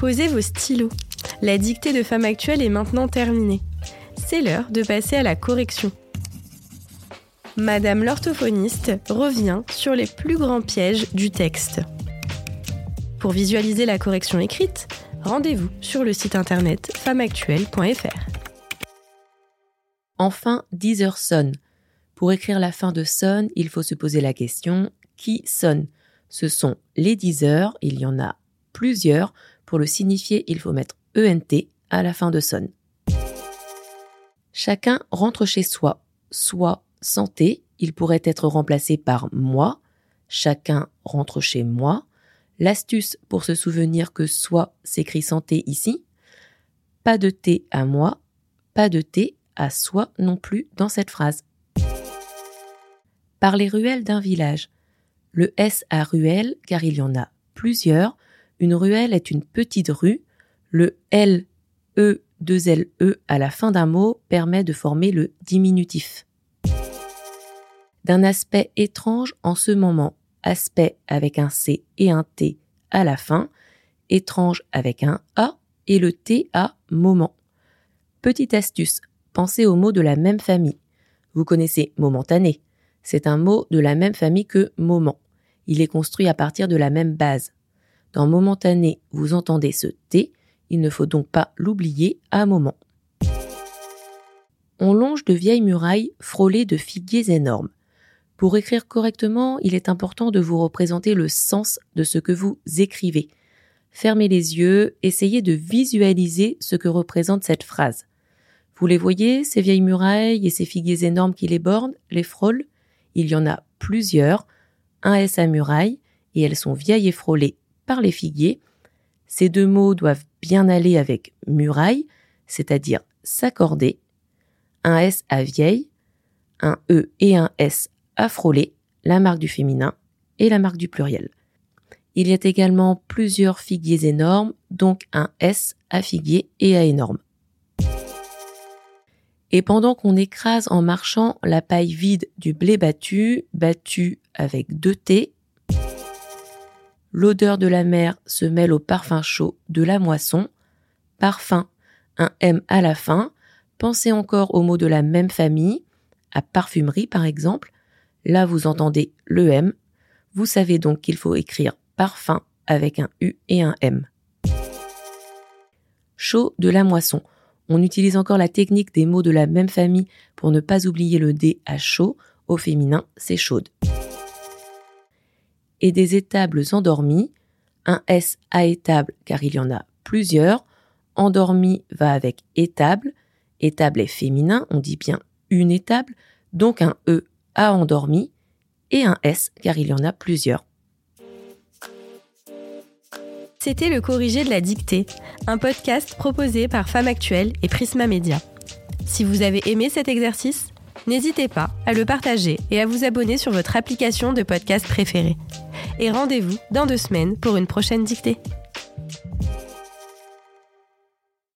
Posez vos stylos. La dictée de Femme Actuelle est maintenant terminée. C'est l'heure de passer à la correction. Madame l'orthophoniste revient sur les plus grands pièges du texte. Pour visualiser la correction écrite, rendez-vous sur le site internet femmeactuelle.fr. Enfin, 10 heures sonne. Pour écrire la fin de sonne, il faut se poser la question qui sonne? Ce sont les 10 heures, il y en a plusieurs. Pour le signifier, il faut mettre ENT à la fin de sonne. Chacun rentre chez soi, soit santé, il pourrait être remplacé par moi. Chacun rentre chez moi. L'astuce pour se souvenir que soit s'écrit santé ici. Pas de thé à moi, pas de thé à soi non plus dans cette phrase. Par les ruelles d'un village. Le S à ruelle car il y en a plusieurs. Une ruelle est une petite rue. Le L, E, 2 L, E à la fin d'un mot permet de former le diminutif d'un aspect étrange en ce moment, aspect avec un C et un T à la fin, étrange avec un A et le T à moment. Petite astuce, pensez aux mots de la même famille. Vous connaissez momentané. C'est un mot de la même famille que moment. Il est construit à partir de la même base. Dans momentané, vous entendez ce T, il ne faut donc pas l'oublier à moment. On longe de vieilles murailles frôlées de figuiers énormes. Pour écrire correctement, il est important de vous représenter le sens de ce que vous écrivez. Fermez les yeux, essayez de visualiser ce que représente cette phrase. Vous les voyez, ces vieilles murailles et ces figuiers énormes qui les bordent, les frôlent? Il y en a plusieurs, un S à muraille, et elles sont vieilles et frôlées les figuiers. Ces deux mots doivent bien aller avec muraille, c'est-à-dire s'accorder. Un S à vieille, un E et un S à frôler, la marque du féminin et la marque du pluriel. Il y a également plusieurs figuiers énormes, donc un S à figuier et à énorme. Et pendant qu'on écrase en marchant la paille vide du blé battu, battu avec deux T, l'odeur de la mer se mêle au parfum chaud de la moisson, parfum, un M à la fin, pensez encore aux mots de la même famille, à parfumerie par exemple, Là, vous entendez le M. Vous savez donc qu'il faut écrire parfum avec un U et un M. Chaud de la moisson. On utilise encore la technique des mots de la même famille pour ne pas oublier le D à chaud. Au féminin, c'est chaude. Et des étables endormies. Un S à étable car il y en a plusieurs. Endormi va avec étable. Étable est féminin, on dit bien une étable. Donc un E a endormi et un S car il y en a plusieurs. C'était le corrigé de la dictée, un podcast proposé par Femme Actuelle et Prisma Media. Si vous avez aimé cet exercice, n'hésitez pas à le partager et à vous abonner sur votre application de podcast préférée. Et rendez-vous dans deux semaines pour une prochaine dictée.